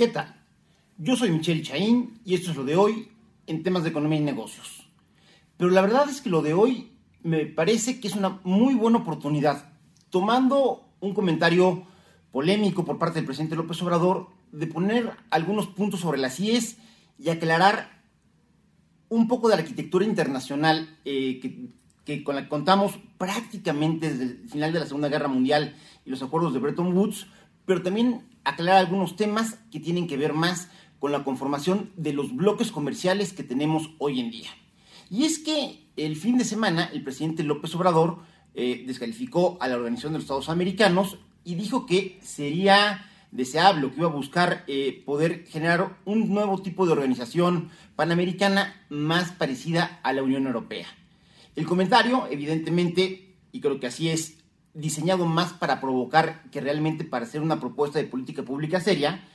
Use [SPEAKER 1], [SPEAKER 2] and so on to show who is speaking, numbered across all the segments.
[SPEAKER 1] ¿Qué tal? Yo soy Michelle Chaín y esto es lo de hoy en temas de economía y negocios. Pero la verdad es que lo de hoy me parece que es una muy buena oportunidad, tomando un comentario polémico por parte del presidente López Obrador, de poner algunos puntos sobre las IES y aclarar un poco de la arquitectura internacional eh, con la que contamos prácticamente desde el final de la Segunda Guerra Mundial y los acuerdos de Bretton Woods, pero también aclarar algunos temas que tienen que ver más con la conformación de los bloques comerciales que tenemos hoy en día. Y es que el fin de semana el presidente López Obrador eh, descalificó a la Organización de los Estados Americanos y dijo que sería deseable, que iba a buscar eh, poder generar un nuevo tipo de organización panamericana más parecida a la Unión Europea. El comentario, evidentemente, y creo que así es, diseñado más para provocar que realmente para hacer una propuesta de política pública seria,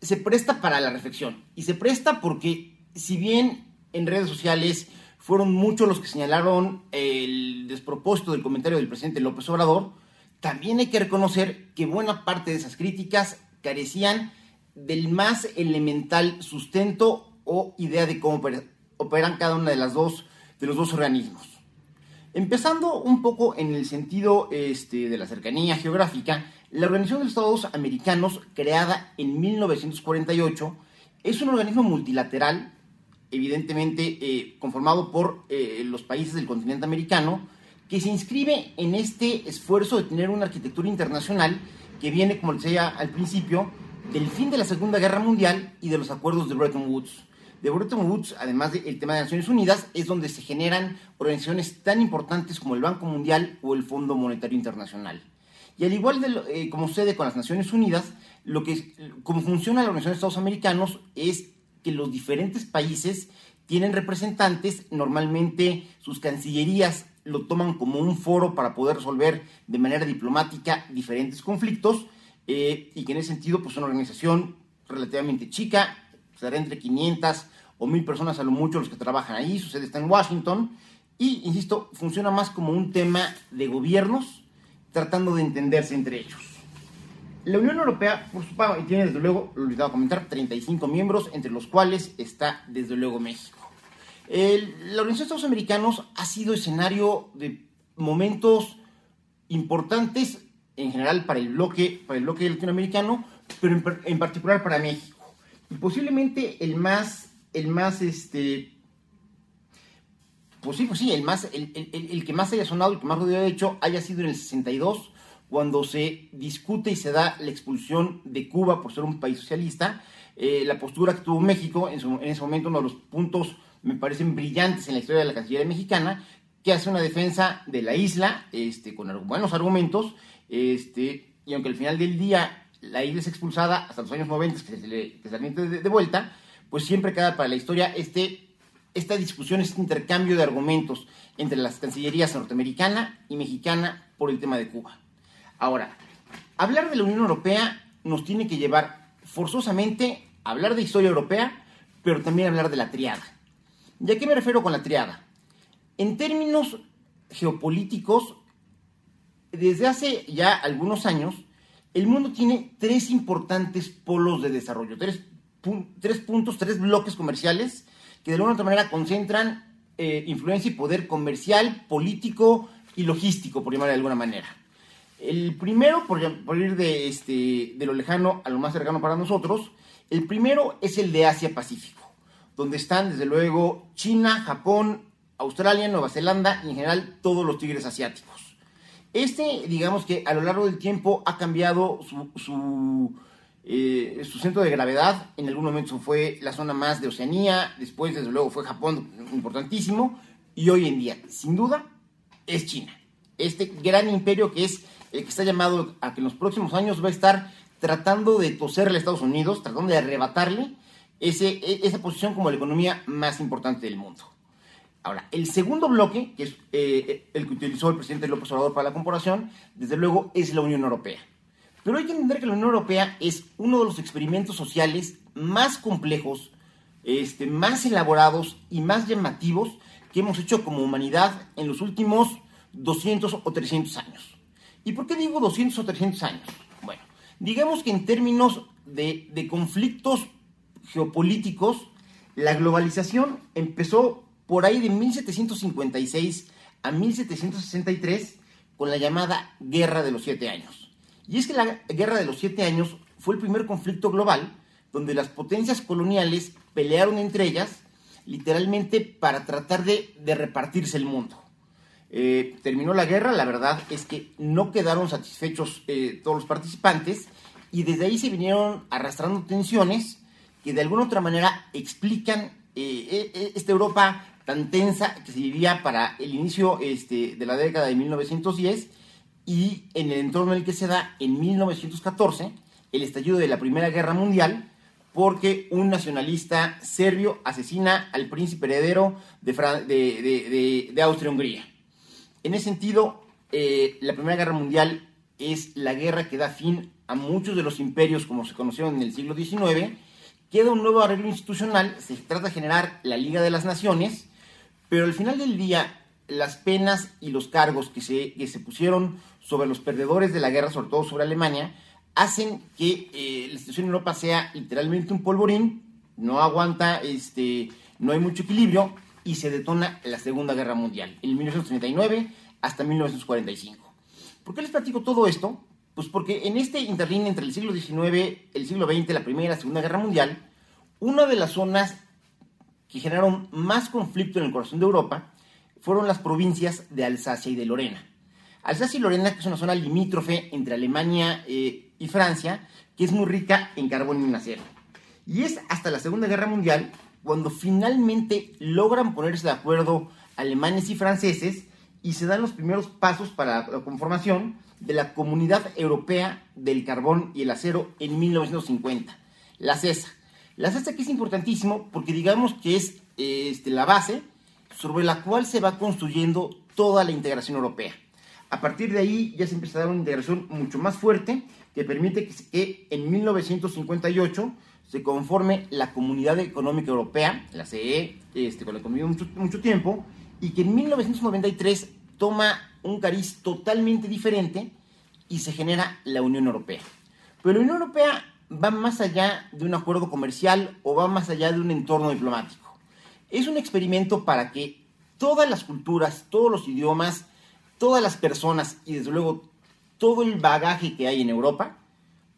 [SPEAKER 1] se presta para la reflexión. Y se presta porque, si bien en redes sociales fueron muchos los que señalaron el despropósito del comentario del presidente López Obrador, también hay que reconocer que buena parte de esas críticas carecían del más elemental sustento o idea de cómo operan cada una de las dos de los dos organismos. Empezando un poco en el sentido este, de la cercanía geográfica, la Organización de Estados Americanos, creada en 1948, es un organismo multilateral, evidentemente eh, conformado por eh, los países del continente americano, que se inscribe en este esfuerzo de tener una arquitectura internacional que viene, como decía al principio, del fin de la Segunda Guerra Mundial y de los acuerdos de Bretton Woods. De Bretton Woods, además del tema de Naciones Unidas, es donde se generan organizaciones tan importantes como el Banco Mundial o el Fondo Monetario Internacional. Y al igual de eh, como sucede con las Naciones Unidas, lo que, como funciona la Organización de Estados Americanos es que los diferentes países tienen representantes, normalmente sus cancillerías lo toman como un foro para poder resolver de manera diplomática diferentes conflictos eh, y que en ese sentido pues una organización relativamente chica, será entre 500 o 1000 personas a lo mucho los que trabajan ahí, su sede está en Washington y, insisto, funciona más como un tema de gobiernos tratando de entenderse entre ellos. La Unión Europea, por su parte, tiene desde luego, lo olvidaba comentar, 35 miembros, entre los cuales está desde luego México. El, la Organización de Estados Americanos ha sido escenario de momentos importantes en general para el bloque, para el bloque latinoamericano, pero en, en, particular para México. Y posiblemente el más, el más, este, pues sí, pues sí, el, más, el, el, el que más haya sonado, el que más ruido haya hecho, haya sido en el 62, cuando se discute y se da la expulsión de Cuba por ser un país socialista. Eh, la postura que tuvo México en, su, en ese momento, uno de los puntos me parecen brillantes en la historia de la Cancillería mexicana, que hace una defensa de la isla este, con buenos argumentos, este, y aunque al final del día la isla es expulsada hasta los años 90, que se le que de, vuelta, pues siempre queda para la historia este, esta discusión, este intercambio de argumentos entre las cancillerías norteamericana y mexicana por el tema de Cuba. Ahora, hablar de la Unión Europea nos tiene que llevar forzosamente a hablar de historia europea, pero también hablar de la triada. ¿Y a qué me refiero con la triada? En términos geopolíticos, desde hace ya algunos años, el mundo tiene tres importantes polos de desarrollo, tres, puntos, tres bloques comerciales que de alguna otra manera concentran eh, influencia y poder comercial, político y logístico, por llamar de alguna manera. El primero, por, ir de, este, de lo lejano a lo más cercano para nosotros, el primero es el de Asia-Pacífico donde están desde luego China, Japón, Australia, Nueva Zelanda y en general todos los tigres asiáticos. Este, digamos que a lo largo del tiempo ha cambiado su, su, eh, su centro de gravedad. En algún momento fue la zona más de Oceanía, después desde luego fue Japón, importantísimo, y hoy en día, sin duda, es China. Este gran imperio que es el que está llamado a que en los próximos años va a estar tratando de toserle a Estados Unidos, tratando de arrebatarle ese, e, esa posición como la economía más importante del mundo. Ahora, el segundo bloque, que es eh, el que utilizó el presidente López Obrador para la comparación, desde luego es la Unión Europea. Pero hay que entender que la Unión Europea es uno de los experimentos sociales más complejos, este, más elaborados y más llamativos que hemos hecho como humanidad en los últimos 200 o 300 años. ¿Y por qué digo 200 o 300 años? Bueno, digamos que en términos de, de conflictos geopolíticos, la globalización empezó por ahí de 1756 a 1763 con la llamada Guerra de los Siete Años. Y es que la Guerra de los Siete Años fue el primer conflicto global donde las potencias coloniales pelearon entre ellas literalmente para tratar de, repartirse el mundo. Eh, terminó la guerra, la verdad es que no quedaron satisfechos eh, todos los participantes y desde ahí se vinieron arrastrando tensiones que de alguna otra manera explican eh, esta Europa tan tensa que se vivía para el inicio este, de la década de 1910 y en el entorno en el que se da en 1914 el estallido de la Primera Guerra Mundial porque un nacionalista serbio asesina al príncipe heredero de, de, Austria-Hungría. En ese sentido, eh, la Primera Guerra Mundial es la guerra que da fin a muchos de los imperios como se conocieron en el siglo XIX. Queda un nuevo arreglo institucional, se trata de generar la Liga de las Naciones, pero al final del día, las penas y los cargos que se, se pusieron sobre los perdedores de la guerra, sobre todo sobre Alemania, hacen que eh, la situación en Europa sea literalmente un polvorín, no aguanta, este, no hay mucho equilibrio y se detona la Segunda Guerra Mundial, en 1939 hasta 1945. ¿Por qué les platico todo esto? Pues porque en este interrín entre el siglo XIX, el siglo XX, la Primera y la Segunda Guerra Mundial, una de las zonas que generaron más conflicto en el corazón de Europa fueron las provincias de Alsacia y de Lorena. Alsacia y Lorena, que es una zona limítrofe entre Alemania eh, y Francia, que es muy rica en carbón y en acero. Y es hasta la Segunda Guerra Mundial cuando finalmente logran ponerse de acuerdo alemanes y franceses y se dan los primeros pasos para la conformación de la Comunidad Europea del Carbón y el Acero en 1950, la CESA. La CESA que es importantísimo porque digamos que es este, la base sobre la cual se va construyendo toda la integración europea. A partir de ahí ya se empieza a dar una integración mucho más fuerte que permite que, en 1958 se conforme la Comunidad Económica Europea, la CE, este, con la que mucho, mucho tiempo, y que en 1993 toma un cariz totalmente diferente y se genera la Unión Europea. Pero la Unión Europea va más allá de un acuerdo comercial o va más allá de un entorno diplomático. Es un experimento para que todas las culturas, todos los idiomas, todas las personas y desde luego todo el bagaje que hay en Europa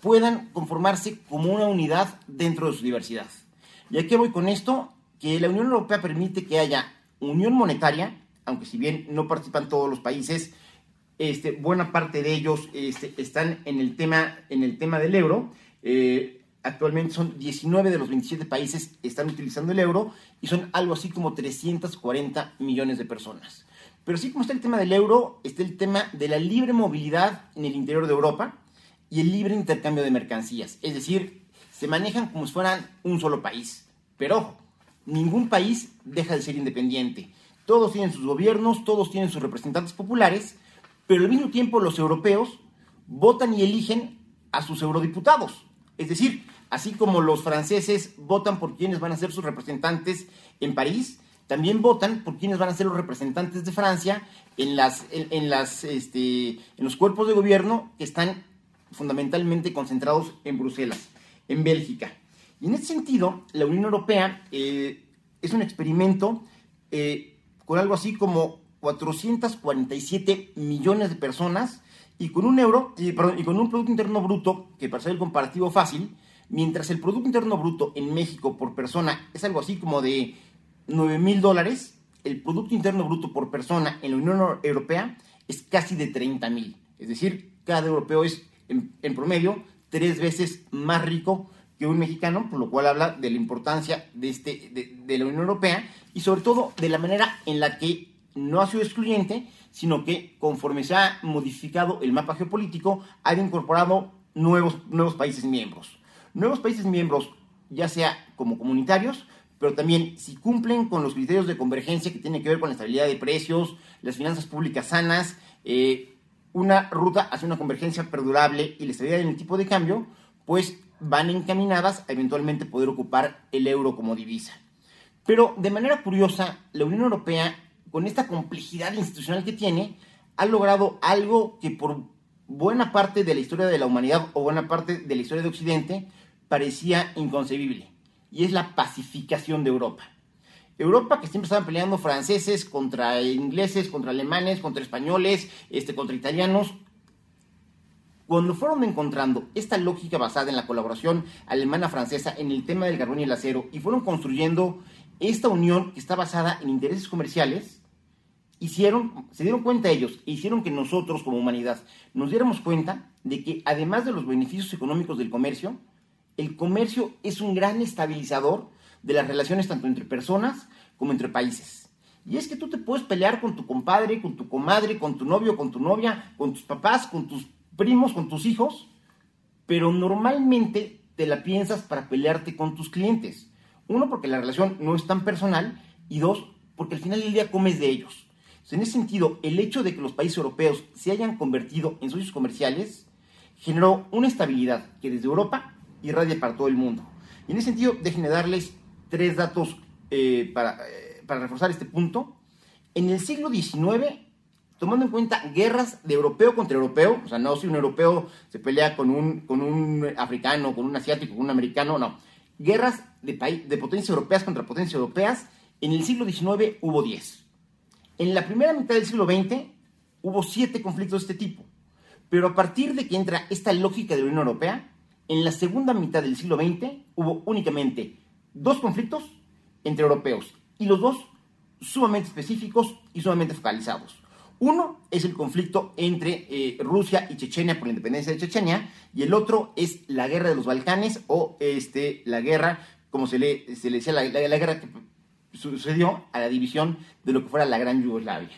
[SPEAKER 1] puedan conformarse como una unidad dentro de su diversidad. ¿Y a voy con esto? Que la Unión Europea permite que haya unión monetaria, aunque si bien no participan todos los países, este, buena parte de ellos este, están en el, tema, en el tema del euro, eh, actualmente son 19 de los 27 países están utilizando el euro y son algo así como 340 millones de personas. Pero así como está el tema del euro, está el tema de la libre movilidad en el interior de Europa y el libre intercambio de mercancías. Es decir, se manejan como si fueran un solo país. Pero ojo, ningún país deja de ser independiente. Todos tienen sus gobiernos, todos tienen sus representantes populares, pero al mismo tiempo los europeos votan y eligen a sus eurodiputados. Es decir, así como los franceses votan por quienes van a ser sus representantes en París, también votan por quienes van a ser los representantes de Francia en, las, en, las, este, en los cuerpos de gobierno que están fundamentalmente concentrados en Bruselas, en Bélgica. Y en ese sentido, la Unión Europea eh, es un experimento eh, con algo así como 447 millones de personas y con un euro, y, con un Producto Interno Bruto, que para hacer el comparativo fácil, mientras el Producto Interno Bruto en México por persona es algo así como de 9 mil dólares, el Producto Interno Bruto por persona en la Unión Europea es casi de 30 mil. Es decir, cada europeo es en, promedio tres veces más rico que un mexicano, por lo cual habla de la importancia de, este, de la Unión Europea y sobre todo de la manera en la que no ha sido excluyente, sino que conforme se ha modificado el mapa geopolítico, ha incorporado nuevos, nuevos países miembros. Nuevos países miembros, ya sea como comunitarios, pero también si cumplen con los criterios de convergencia que tienen que ver con la estabilidad de precios, las finanzas públicas sanas, eh, una ruta hacia una convergencia perdurable y la estabilidad en el tipo de cambio, pues van encaminadas a eventualmente poder ocupar el euro como divisa. Pero de manera curiosa, la Unión Europea con esta complejidad institucional que tiene, ha logrado algo que por buena parte de la historia de la humanidad o buena parte de la historia de Occidente parecía inconcebible, y es la pacificación de Europa. Europa que siempre estaban peleando franceses contra ingleses, contra alemanes, contra españoles, este, contra italianos. Cuando fueron encontrando esta lógica basada en la colaboración alemana-francesa en el tema del carbón y el acero y fueron construyendo esta unión que está basada en intereses comerciales, hicieron, se dieron cuenta ellos e hicieron que nosotros como humanidad nos diéramos cuenta de que además de los beneficios económicos del comercio, el comercio es un gran estabilizador de las relaciones tanto entre personas como entre países. Y es que tú te puedes pelear con tu compadre, con tu comadre, con tu novio, con tu novia, con tus papás, con tus primos, con tus hijos, pero normalmente te la piensas para pelearte con tus clientes. Uno, porque la relación no es tan personal y dos, porque al final del día comes de ellos. En ese sentido, el hecho de que los países europeos se hayan convertido en socios comerciales generó una estabilidad que desde Europa irradia para todo el mundo. Y en ese sentido, déjenme darles tres datos eh, para, eh, para reforzar este punto. En el siglo XIX, tomando en cuenta guerras de europeo contra europeo, o sea, no si un europeo se pelea con un, con un africano, con un asiático, con un americano, no. Guerras de, de potencias europeas contra potencias europeas, en el siglo XIX hubo 10. En la primera mitad del siglo XX hubo 7 conflictos de este tipo. Pero a partir de que entra esta lógica de la Unión Europea, en la segunda mitad del siglo XX hubo únicamente dos conflictos entre europeos y los dos sumamente específicos y sumamente focalizados. Uno es el conflicto entre eh, Rusia y Chechenia por la independencia de Chechenia y el otro es la guerra de los Balcanes o este, la guerra, como se le, se le decía, la, la, guerra que sucedió a la división de lo que fuera la Gran Yugoslavia.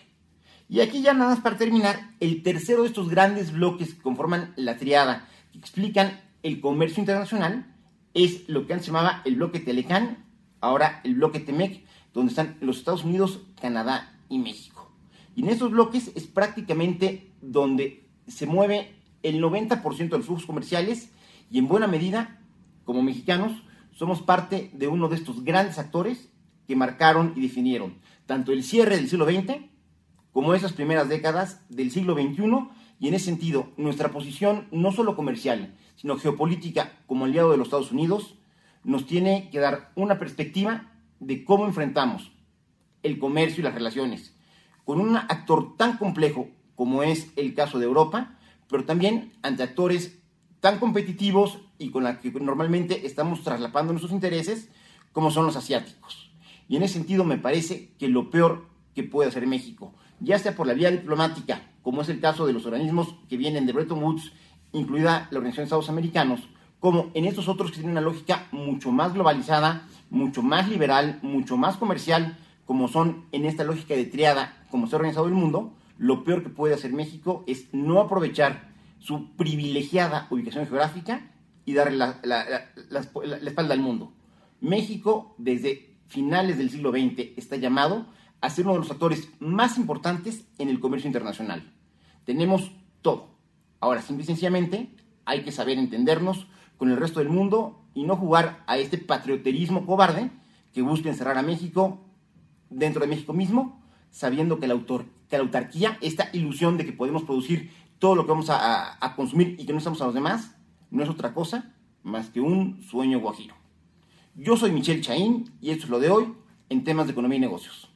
[SPEAKER 1] Y aquí ya nada más para terminar, el tercero de estos grandes bloques que conforman la triada, que explican el comercio internacional, es lo que antes se llamaba el bloque Telecan, ahora el bloque Temec, donde están los Estados Unidos, Canadá y México. Y en estos bloques es prácticamente donde se mueve el 90% de los flujos comerciales y en buena medida, como mexicanos, somos parte de uno de estos grandes actores que marcaron y definieron tanto el cierre del siglo XX como esas primeras décadas del siglo XXI y en ese sentido nuestra posición no solo comercial, sino geopolítica como aliado de los Estados Unidos, nos tiene que dar una perspectiva de cómo enfrentamos el comercio y las relaciones con un actor tan complejo como es el caso de Europa, pero también ante actores tan competitivos y con los que normalmente estamos traslapando nuestros intereses como son los asiáticos. Y en ese sentido me parece que lo peor que puede hacer México, ya sea por la vía diplomática, como es el caso de los organismos que vienen de Bretton Woods incluida la Organización de Estados Americanos, como en estos otros que tienen una lógica mucho más globalizada, mucho más liberal, mucho más comercial, como son en esta lógica de triada, como se ha organizado el mundo, lo peor que puede hacer México es no aprovechar su privilegiada ubicación geográfica y darle la, la, espalda al mundo. México, desde finales del siglo XX, está llamado a ser uno de los actores más importantes en el comercio internacional. Tenemos todo Ahora, simple y sencillamente, hay que saber entendernos con el resto del mundo y no jugar a este patrioterismo cobarde que busca encerrar a México dentro de México mismo, sabiendo que la, autarquía, esta ilusión de que podemos producir todo lo que vamos a, a consumir y que no estamos a los demás, no es otra cosa más que un sueño guajiro. Yo soy Michelle Chaín y esto es lo de hoy en temas de economía y negocios.